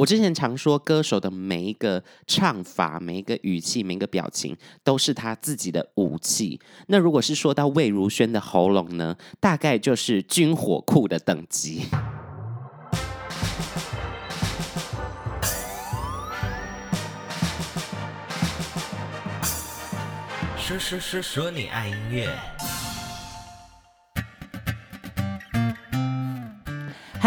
我之前常说，歌手的每一个唱法、每一个语气、每一个表情，都是他自己的武器。那如果是说到魏如萱的喉咙呢，大概就是军火库的等级。说说说说你爱音乐。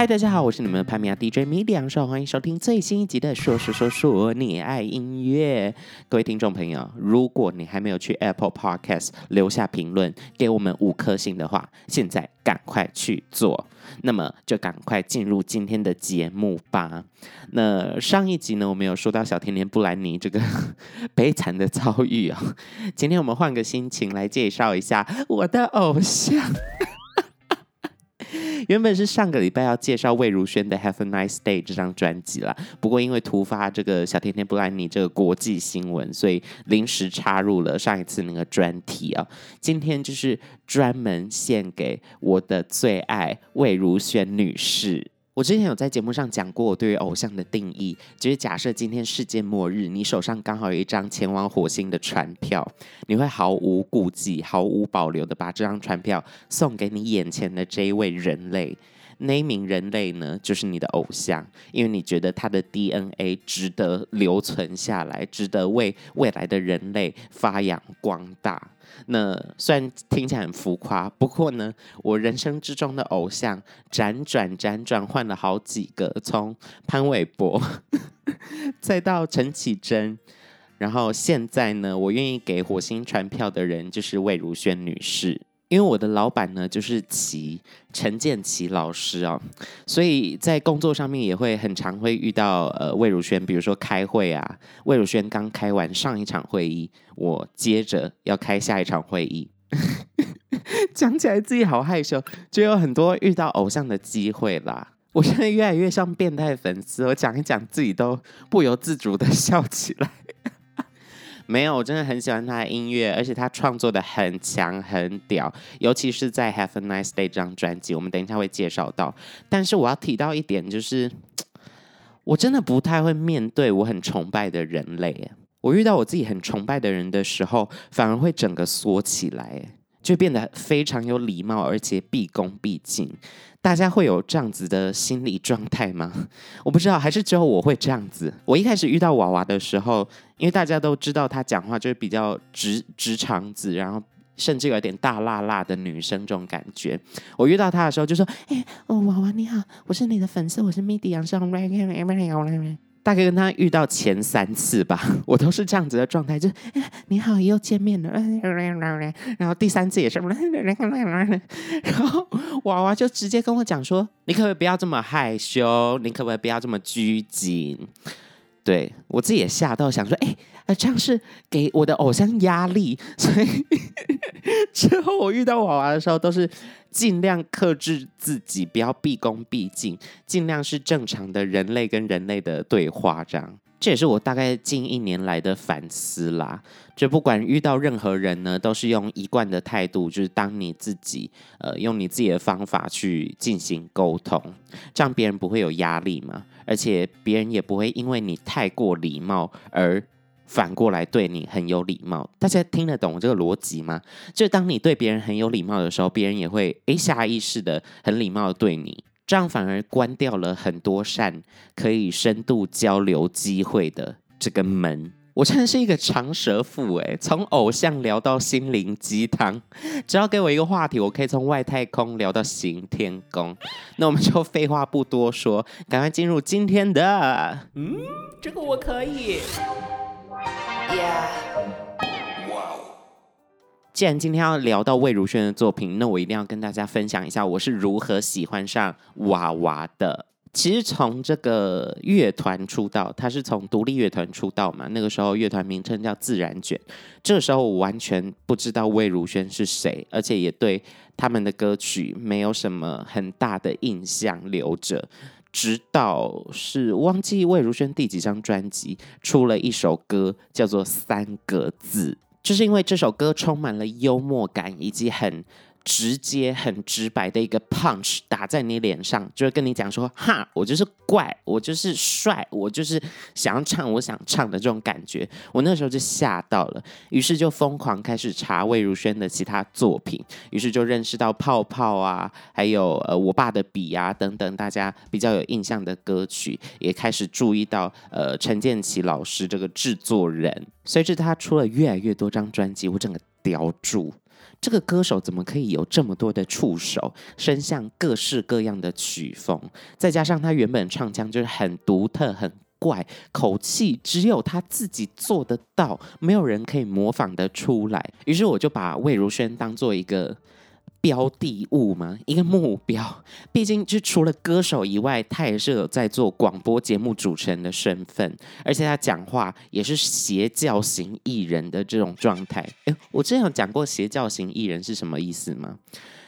嗨，大家好，我是你们的潘米亚 DJ 米两少，欢迎收听最新一集的说说说说你爱音乐。各位听众朋友，如果你还没有去 Apple Podcast 留下评论，给我们五颗星的话，现在赶快去做。那么就赶快进入今天的节目吧。那上一集呢，我们有说到小甜甜布兰妮这个 悲惨的遭遇啊、今天我们换个心情来介绍一下我的偶像。原本是上个礼拜要介绍魏如萱的《Have a Nice Day》这张专辑啦，不过因为突发这个小甜甜布兰妮这个国际新闻，所以临时插入了上一次那个专题啊。今天就是专门献给我的最爱魏如萱女士。我之前有在节目上讲过我对于偶像的定义，就是假设今天世界末日，你手上刚好有一张前往火星的船票，你会毫无顾忌、毫无保留的把这张船票送给你眼前的这一位人类。那一名人类呢，就是你的偶像，因为你觉得他的 DNA 值得留存下来，值得为未来的人类发扬光大。那虽然听起来很浮夸，不过呢，我人生之中的偶像辗转辗转换了好几个，从潘玮柏，再到陈绮贞，然后现在呢，我愿意给火星传票的人就是魏如萱女士。因为我的老板呢，就是齐陈建骐老师哦，所以在工作上面也会很常会遇到呃魏如萱，比如说开会啊，魏如萱刚开完上一场会议，我接着要开下一场会议，讲起来自己好害羞，就有很多遇到偶像的机会啦。我现在越来越像变态粉丝，我讲一讲自己都不由自主的笑起来。没有，我真的很喜欢他的音乐，而且他创作的很强很屌，尤其是在《Have a Nice Day》这张专辑，我们等一下会介绍到。但是我要提到一点，就是我真的不太会面对我很崇拜的人类。我遇到我自己很崇拜的人的时候，反而会整个缩起来，就变得非常有礼貌，而且毕恭毕敬。大家会有这样子的心理状态吗？我不知道，还是只有我会这样子。我一开始遇到娃娃的时候，因为大家都知道她讲话就是比较直直肠子，然后甚至有点大辣辣的女生这种感觉。我遇到她的时候就说：“哎、哦，娃娃你好，我是你的粉丝，我是 MIDI 杨尚。”大概跟他遇到前三次吧，我都是这样子的状态，就你好，又见面了。然后第三次也是，然后娃娃就直接跟我讲说：“你可不可以不要这么害羞？你可不可以不要这么拘谨？”对，我自己也吓到，想说：“哎，这样是给我的偶像压力。”所以之后我遇到娃娃的时候，都是。尽量克制自己，不要毕恭毕敬，尽量是正常的人类跟人类的对话，这样。这也是我大概近一年来的反思啦。就不管遇到任何人呢，都是用一贯的态度，就是当你自己，呃，用你自己的方法去进行沟通，这样别人不会有压力嘛，而且别人也不会因为你太过礼貌而。反过来对你很有礼貌，大家听得懂这个逻辑吗？就当你对别人很有礼貌的时候，别人也会诶下意识的很礼貌的对你，这样反而关掉了很多扇可以深度交流机会的这个门。我真的是一个长舌妇诶，从偶像聊到心灵鸡汤，只要给我一个话题，我可以从外太空聊到行天宫。那我们就废话不多说，赶快进入今天的，嗯，这个我可以。既然今天要聊到魏如萱的作品，那我一定要跟大家分享一下我是如何喜欢上娃娃的。其实从这个乐团出道，他是从独立乐团出道嘛，那个时候乐团名称叫自然卷。这个时候我完全不知道魏如萱是谁，而且也对他们的歌曲没有什么很大的印象留着。直到是忘记魏如萱第几张专辑出了一首歌，叫做《三个字》，就是因为这首歌充满了幽默感，以及很直接、很直白的一个 punch 打在你脸上，就会跟你讲说：“哈，我就是怪，我就是帅，我就是想要唱我想唱的这种感觉。”我那时候就吓到了，于是就疯狂开始查魏如萱的其他作品，于是就认识到泡泡啊，还有呃我爸的笔啊等等，大家比较有印象的歌曲，也开始注意到呃陈建奇老师这个制作人。随着他出了越来越多张专辑，我整个叼住。这个歌手怎么可以有这么多的触手，伸向各式各样的曲风，再加上他原本唱腔就是很独特、很怪，口气只有他自己做得到，没有人可以模仿得出来。于是我就把魏如萱当做一个。标的物吗？一个目标。毕竟，就除了歌手以外，他也是有在做广播节目主持人的身份，而且他讲话也是邪教型艺人的这种状态。诶，我之前有讲过邪教型艺人是什么意思吗？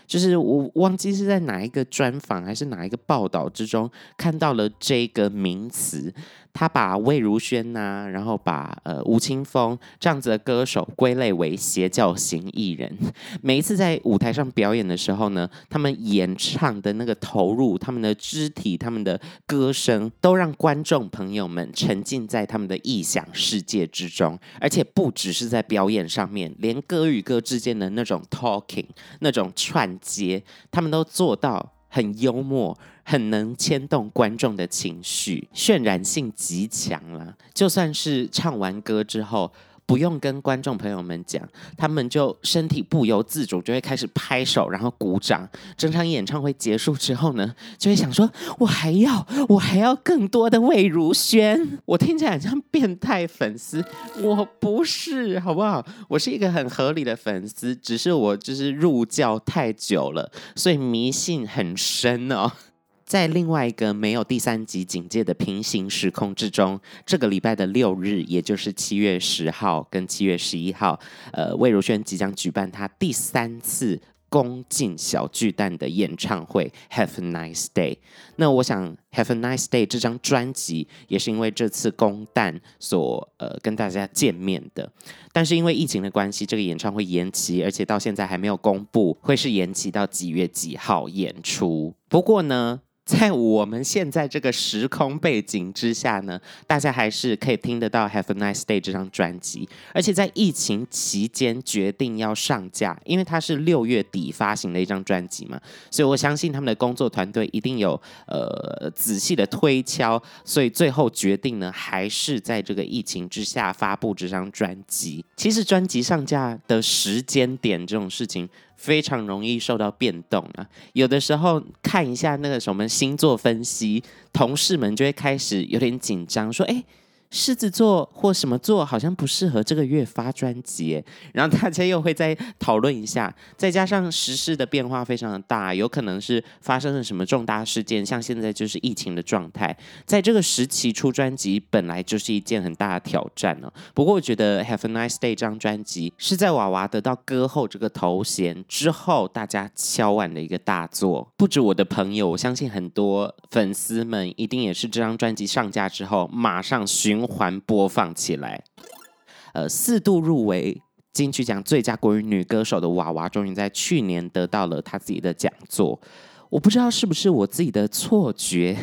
就是我忘记是在哪一个专访还是哪一个报道之中看到了这个名词。他把魏如萱呐、然后把呃吴青峰这样子的歌手归类为邪教型艺人。每一次在舞台上表演的时候呢，他们演唱的那个投入，他们的肢体，他们的歌声，都让观众朋友们沉浸在他们的异想世界之中。而且不只是在表演上面，连歌与歌之间的那种 talking，那种串接，他们都做到很幽默。很能牵动观众的情绪，渲染性极强了。就算是唱完歌之后，不用跟观众朋友们讲，他们就身体不由自主就会开始拍手，然后鼓掌。整场演唱会结束之后呢，就会想说：“我还要，我还要更多的魏如萱。”我听起来很像变态粉丝，我不是，好不好？我是一个很合理的粉丝，只是我就是入教太久了，所以迷信很深哦。在另外一个没有第三级警戒的平行时空之中，这个礼拜的六日，也就是七月十号跟七月十一号，呃，魏如萱即将举办她第三次攻进小巨蛋的演唱会。Have a nice day。那我想，Have a nice day 这张专辑也是因为这次攻蛋所呃跟大家见面的。但是因为疫情的关系，这个演唱会延期，而且到现在还没有公布会是延期到几月几号演出。不过呢，在我们现在这个时空背景之下呢，大家还是可以听得到《Have a Nice Day》这张专辑，而且在疫情期间决定要上架，因为它是六月底发行的一张专辑嘛，所以我相信他们的工作团队一定有呃仔细的推敲，所以最后决定呢，还是在这个疫情之下发布这张专辑。其实专辑上架的时间点这种事情。非常容易受到变动啊！有的时候看一下那个什么星座分析，同事们就会开始有点紧张，说：“哎。”狮子座或什么座好像不适合这个月发专辑，然后大家又会再讨论一下，再加上时事的变化非常的大，有可能是发生了什么重大事件，像现在就是疫情的状态，在这个时期出专辑本来就是一件很大的挑战呢。不过我觉得《Have a Nice Day》这张专辑是在娃娃得到歌后这个头衔之后，大家敲碗的一个大作。不止我的朋友，我相信很多粉丝们一定也是这张专辑上架之后马上寻环播放起来，呃，四度入围金曲奖最佳国语女歌手的娃娃，终于在去年得到了她自己的讲座。我不知道是不是我自己的错觉，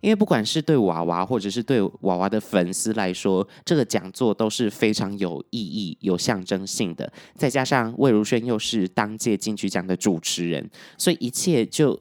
因为不管是对娃娃，或者是对娃娃的粉丝来说，这个讲座都是非常有意义、有象征性的。再加上魏如萱又是当届金曲奖的主持人，所以一切就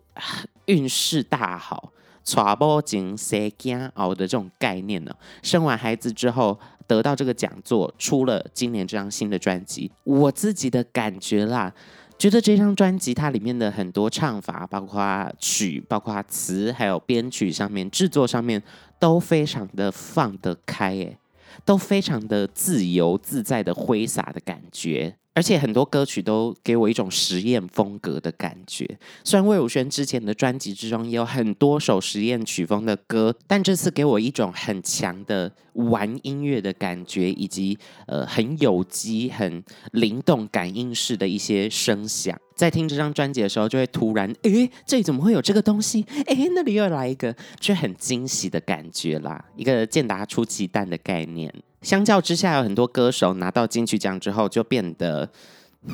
运势大好。娶某前生囝熬的这种概念呢，生完孩子之后得到这个讲座，出了今年这张新的专辑。我自己的感觉啦，觉得这张专辑它里面的很多唱法，包括曲、包括词，还有编曲上面、制作上面，都非常的放得开，哎，都非常的自由自在的挥洒的感觉。而且很多歌曲都给我一种实验风格的感觉。虽然魏如萱之前的专辑之中也有很多首实验曲风的歌，但这次给我一种很强的玩音乐的感觉，以及呃很有机、很灵动、感应式的一些声响。在听这张专辑的时候，就会突然，诶，这里怎么会有这个东西？诶，那里又来一个，就很惊喜的感觉啦，一个健达出奇蛋的概念。相较之下，有很多歌手拿到金曲奖之后就变得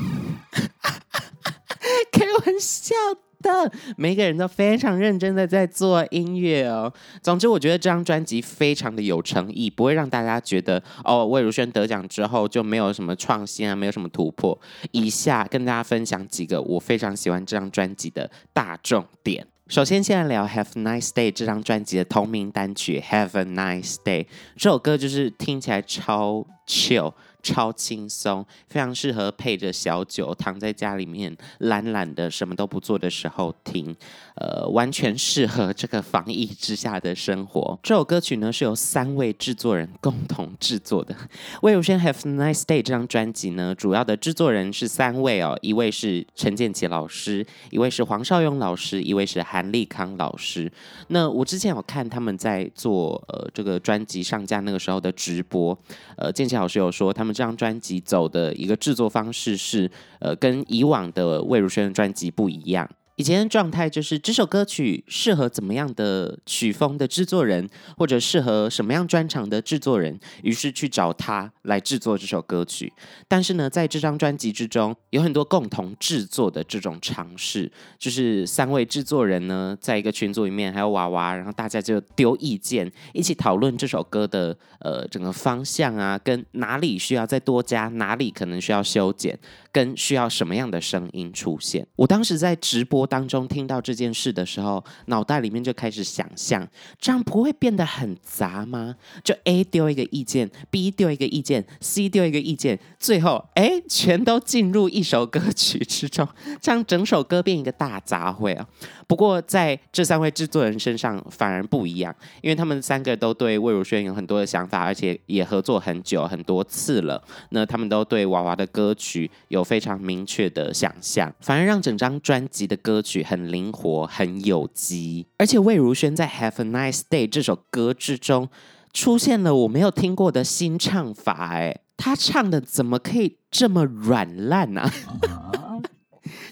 开玩笑的，每个人都非常认真的在做音乐哦。总之，我觉得这张专辑非常的有诚意，不会让大家觉得哦，魏如萱得奖之后就没有什么创新啊，没有什么突破。以下跟大家分享几个我非常喜欢这张专辑的大重点。首先，先来聊《Have a Nice Day》这张专辑的同名单曲《Have a Nice Day》。这首歌就是听起来超 chill。超轻松，非常适合配着小酒，躺在家里面懒懒的什么都不做的时候听，呃，完全适合这个防疫之下的生活。这首歌曲呢是由三位制作人共同制作的。魏如萱《Have a Nice Day》这张专辑呢，主要的制作人是三位哦，一位是陈建骐老师，一位是黄少雍老师，一位是韩立康老师。那我之前有看他们在做呃这个专辑上架那个时候的直播，呃，建骐老师有说他们。这张专辑走的一个制作方式是，呃，跟以往的魏如萱的专辑不一样。以前的状态就是这首歌曲适合怎么样的曲风的制作人，或者适合什么样专长的制作人，于是去找他来制作这首歌曲。但是呢，在这张专辑之中，有很多共同制作的这种尝试，就是三位制作人呢，在一个群组里面，还有娃娃，然后大家就丢意见，一起讨论这首歌的呃整个方向啊，跟哪里需要再多加，哪里可能需要修剪，跟需要什么样的声音出现。我当时在直播。当中听到这件事的时候，脑袋里面就开始想象，这样不会变得很杂吗？就 A 丢一个意见，B 丢一个意见，C 丢一个意见，最后哎，全都进入一首歌曲之中，这样整首歌变一个大杂烩啊！不过在这三位制作人身上反而不一样，因为他们三个都对魏如萱有很多的想法，而且也合作很久很多次了。那他们都对娃娃的歌曲有非常明确的想象，反而让整张专辑的歌曲很灵活、很有机。而且魏如萱在《Have a Nice Day》这首歌之中出现了我没有听过的新唱法，哎，他唱的怎么可以这么软烂呢？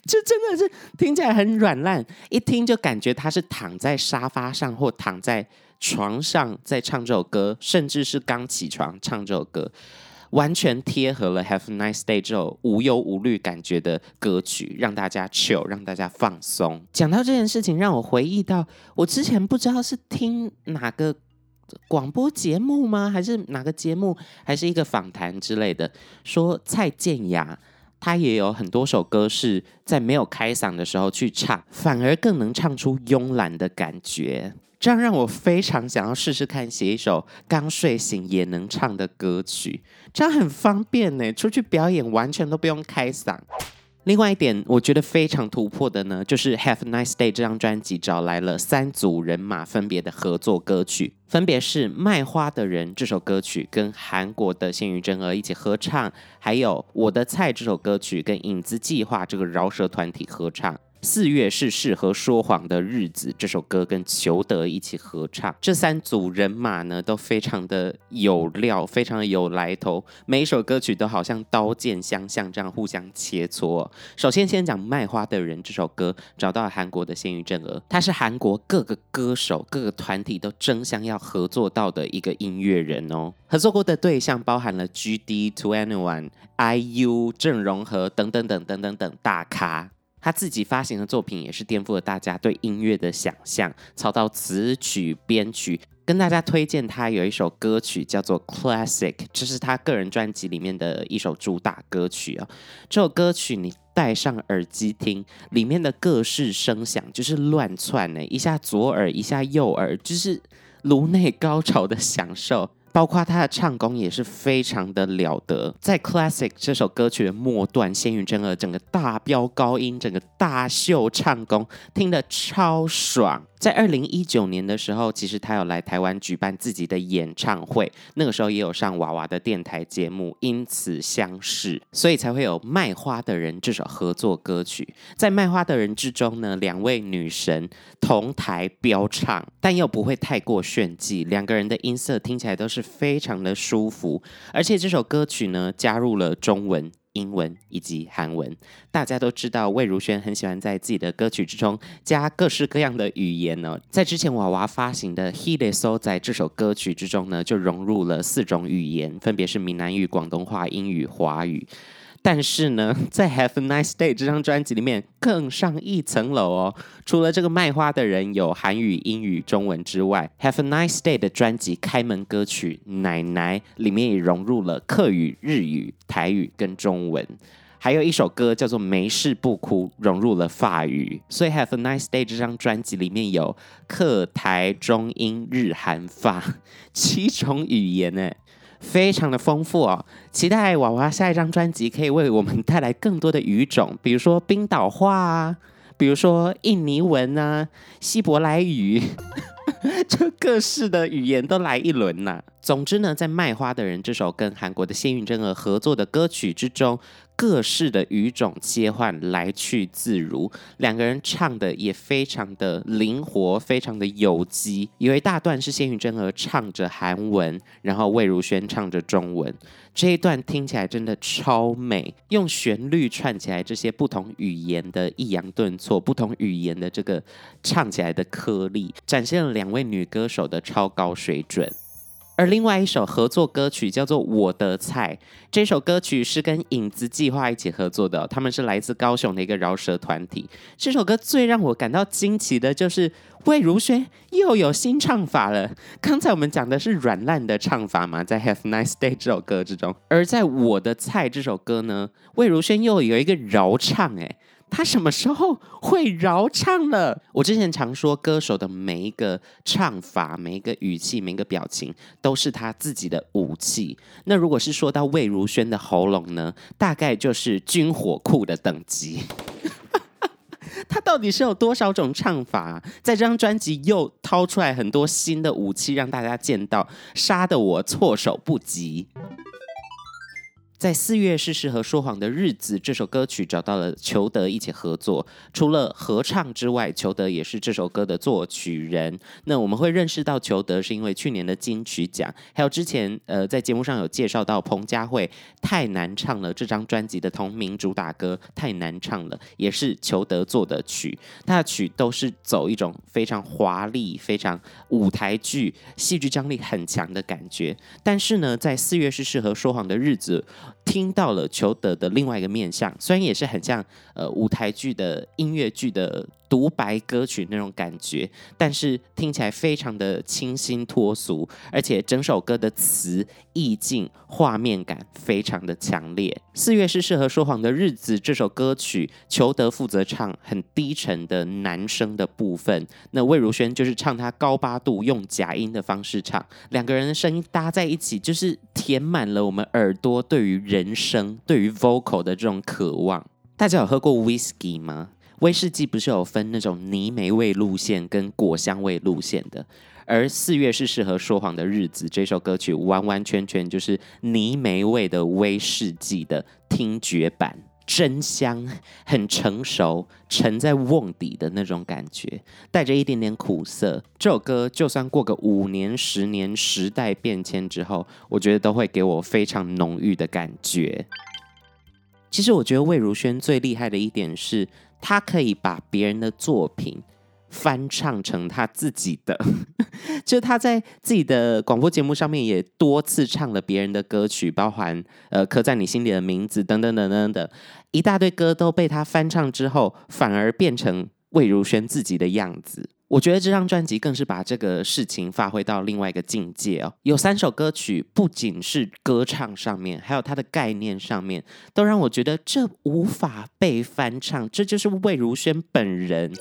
这真的是听起来很软烂，一听就感觉他是躺在沙发上或躺在床上在唱这首歌，甚至是刚起床唱这首歌，完全贴合了《Have a Nice Day》这首无忧无虑感觉的歌曲，让大家 chill，让大家放松。讲到这件事情，让我回忆到我之前不知道是听哪个广播节目吗，还是哪个节目，还是一个访谈之类的，说蔡健雅。他也有很多首歌是在没有开嗓的时候去唱，反而更能唱出慵懒的感觉。这样让我非常想要试试看写一首刚睡醒也能唱的歌曲，这样很方便呢。出去表演完全都不用开嗓。另外一点，我觉得非常突破的呢，就是《Have a Nice Day》这张专辑找来了三组人马分别的合作歌曲，分别是《卖花的人》这首歌曲跟韩国的鲜于真儿一起合唱，还有《我的菜》这首歌曲跟影子计划这个饶舌团体合唱。四月是适合说谎的日子，这首歌跟裘德一起合唱。这三组人马呢，都非常的有料，非常的有来头。每一首歌曲都好像刀剑相向，这样互相切磋。首先，先讲卖花的人这首歌，找到了韩国的鲜于正娥，他是韩国各个歌手、各个团体都争相要合作到的一个音乐人哦。合作过的对象包含了 GD、To Anyone、IU、郑容和等等等等等等大咖。他自己发行的作品也是颠覆了大家对音乐的想象，操到词曲编曲，跟大家推荐他有一首歌曲叫做《Classic》，这是他个人专辑里面的一首主打歌曲啊。这首歌曲你戴上耳机听，里面的各式声响就是乱窜呢，一下左耳，一下右耳，就是颅内高潮的享受。包括他的唱功也是非常的了得，在《Classic》这首歌曲的末段，仙羽真儿整个大飙高音，整个大秀唱功，听得超爽。在二零一九年的时候，其实他有来台湾举办自己的演唱会，那个时候也有上娃娃的电台节目，因此相识，所以才会有《卖花的人》这首合作歌曲。在《卖花的人》之中呢，两位女神同台飙唱，但又不会太过炫技，两个人的音色听起来都是非常的舒服，而且这首歌曲呢，加入了中文。英文以及韩文，大家都知道魏如萱很喜欢在自己的歌曲之中加各式各样的语言呢。在之前娃娃发行的《Hide So》在这首歌曲之中呢，就融入了四种语言，分别是闽南语、广东话、英语、华语。但是呢，在 Have a Nice Day 这张专辑里面更上一层楼哦。除了这个卖花的人有韩语、英语、中文之外，Have a Nice Day 的专辑开门歌曲《奶奶》里面也融入了客语、日语、台语跟中文。还有一首歌叫做《没事不哭》，融入了法语，所以《Have a Nice Day》这张专辑里面有客、台、中、英、日、韩、法 七种语言呢，非常的丰富哦。期待娃娃下一张专辑可以为我们带来更多的语种，比如说冰岛话啊，比如说印尼文啊，希伯来语。这各式的语言都来一轮呐、啊。总之呢，在卖花的人这首跟韩国的谢运真儿合作的歌曲之中，各式的语种切换来去自如，两个人唱的也非常的灵活，非常的有机。有一大段是谢运真娥唱着韩文，然后魏如萱唱着中文，这一段听起来真的超美，用旋律串起来这些不同语言的抑扬顿挫，不同语言的这个唱起来的颗粒，展现了两位女歌手的超高水准。而另外一首合作歌曲叫做《我的菜》，这首歌曲是跟影子计划一起合作的，他们是来自高雄的一个饶舌团体。这首歌最让我感到惊奇的就是魏如萱又有新唱法了。刚才我们讲的是软烂的唱法嘛，在《Have Nice Day》这首歌之中，而在《我的菜》这首歌呢，魏如萱又有一个饶唱，哎。他什么时候会饶唱了？我之前常说，歌手的每一个唱法、每一个语气、每一个表情，都是他自己的武器。那如果是说到魏如萱的喉咙呢，大概就是军火库的等级。他到底是有多少种唱法？在这张专辑又掏出来很多新的武器，让大家见到，杀得我措手不及。在四月是适合说谎的日子，这首歌曲找到了裘德一起合作。除了合唱之外，裘德也是这首歌的作曲人。那我们会认识到裘德，是因为去年的金曲奖，还有之前呃在节目上有介绍到彭佳慧太难唱了这张专辑的同名主打歌太难唱了，也是裘德做的曲。他的曲都是走一种非常华丽、非常舞台剧、戏剧张力很强的感觉。但是呢，在四月是适合说谎的日子。听到了裘德的另外一个面相，虽然也是很像呃舞台剧的音乐剧的独白歌曲那种感觉，但是听起来非常的清新脱俗，而且整首歌的词意境、画面感非常的强烈。四月是适合说谎的日子，这首歌曲裘德负责唱很低沉的男声的部分，那魏如萱就是唱她高八度用假音的方式唱，两个人的声音搭在一起，就是填满了我们耳朵对于人声、对于 vocal 的这种渴望。大家有喝过 whisky 吗？威士忌不是有分那种泥煤味路线跟果香味路线的，而四月是适合说谎的日子。这首歌曲完完全全就是泥煤味的威士忌的听觉版，真香，很成熟，沉在瓮底的那种感觉，带着一点点苦涩。这首歌就算过个五年、十年，时代变迁之后，我觉得都会给我非常浓郁的感觉。其实我觉得魏如萱最厉害的一点是。他可以把别人的作品翻唱成他自己的，就他在自己的广播节目上面也多次唱了别人的歌曲，包含呃刻在你心里的名字等等等等等，一大堆歌都被他翻唱之后，反而变成魏如萱自己的样子。我觉得这张专辑更是把这个事情发挥到另外一个境界哦。有三首歌曲，不仅是歌唱上面，还有它的概念上面，都让我觉得这无法被翻唱，这就是魏如萱本人。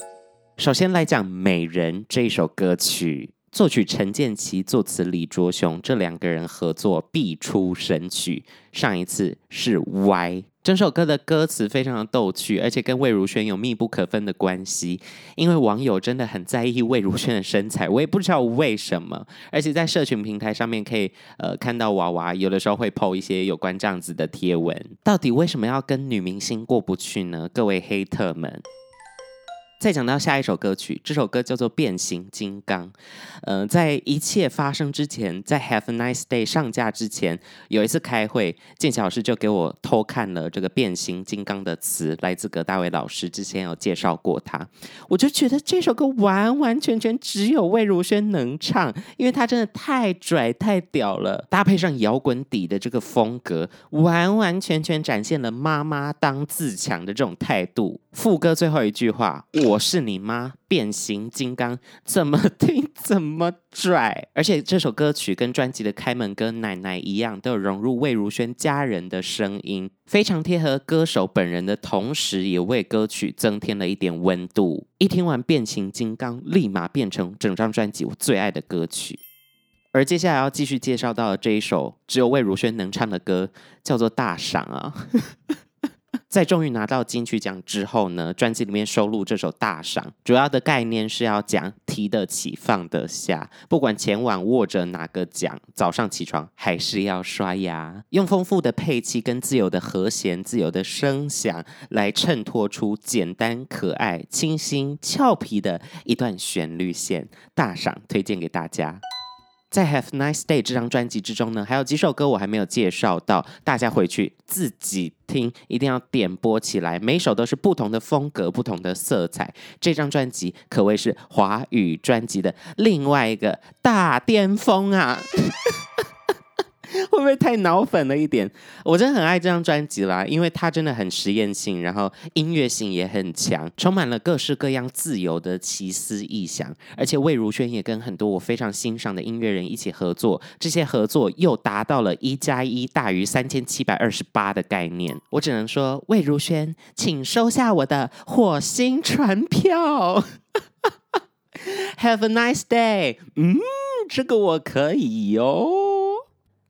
首先来讲《美人》这一首歌曲，作曲陈建骐，作词李卓雄，这两个人合作必出神曲。上一次是 Y。整首歌的歌词非常的逗趣，而且跟魏如萱有密不可分的关系。因为网友真的很在意魏如萱的身材，我也不知道为什么。而且在社群平台上面可以呃看到娃娃有的时候会 po 一些有关这样子的贴文。到底为什么要跟女明星过不去呢？各位黑特们。再讲到下一首歌曲，这首歌叫做《变形金刚》。呃，在一切发生之前，在《Have a Nice Day》上架之前，有一次开会，建骐老师就给我偷看了这个《变形金刚》的词，来自葛大为老师，之前有介绍过他。我就觉得这首歌完完全全只有魏如萱能唱，因为他真的太拽太屌了，搭配上摇滚底的这个风格，完完全全展现了妈妈当自强的这种态度。副歌最后一句话，我我是你妈，变形金刚，怎么听 怎么拽。而且这首歌曲跟专辑的开门歌《奶奶》一样，都有融入魏如萱家人的声音，非常贴合歌手本人的同时，也为歌曲增添了一点温度。一听完《变形金刚》，立马变成整张专辑我最爱的歌曲。而接下来要继续介绍到的这一首只有魏如萱能唱的歌，叫做《大赏》啊。在终于拿到金曲奖之后呢，专辑里面收录这首《大赏》，主要的概念是要讲提得起放得下，不管前晚握着哪个奖，早上起床还是要刷牙，用丰富的配器跟自由的和弦、自由的声响来衬托出简单可爱、清新俏皮的一段旋律线。大赏推荐给大家。在《Have Nice Day》这张专辑之中呢，还有几首歌我还没有介绍到，大家回去自己听，一定要点播起来。每首都是不同的风格、不同的色彩。这张专辑可谓是华语专辑的另外一个大巅峰啊！会不会太脑粉了一点？我真的很爱这张专辑啦，因为它真的很实验性，然后音乐性也很强，充满了各式各样自由的奇思异想。而且魏如萱也跟很多我非常欣赏的音乐人一起合作，这些合作又达到了一加一大于三千七百二十八的概念。我只能说，魏如萱，请收下我的火星船票。Have a nice day。嗯，这个我可以哟。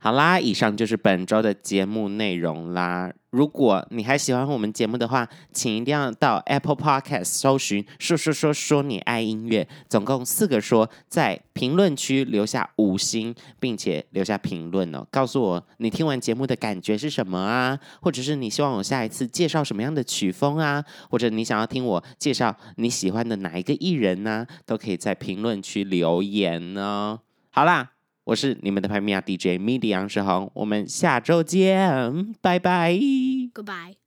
好啦，以上就是本周的节目内容啦。如果你还喜欢我们节目的话，请一定要到 Apple Podcast 搜寻“说说说说你爱音乐”，总共四个说，在评论区留下五星，并且留下评论哦，告诉我你听完节目的感觉是什么啊，或者是你希望我下一次介绍什么样的曲风啊，或者你想要听我介绍你喜欢的哪一个艺人呢，都可以在评论区留言哦。好啦。我是你们的拍米亚 DJ mid 杨世宏，我们下周见，拜拜。Goodbye。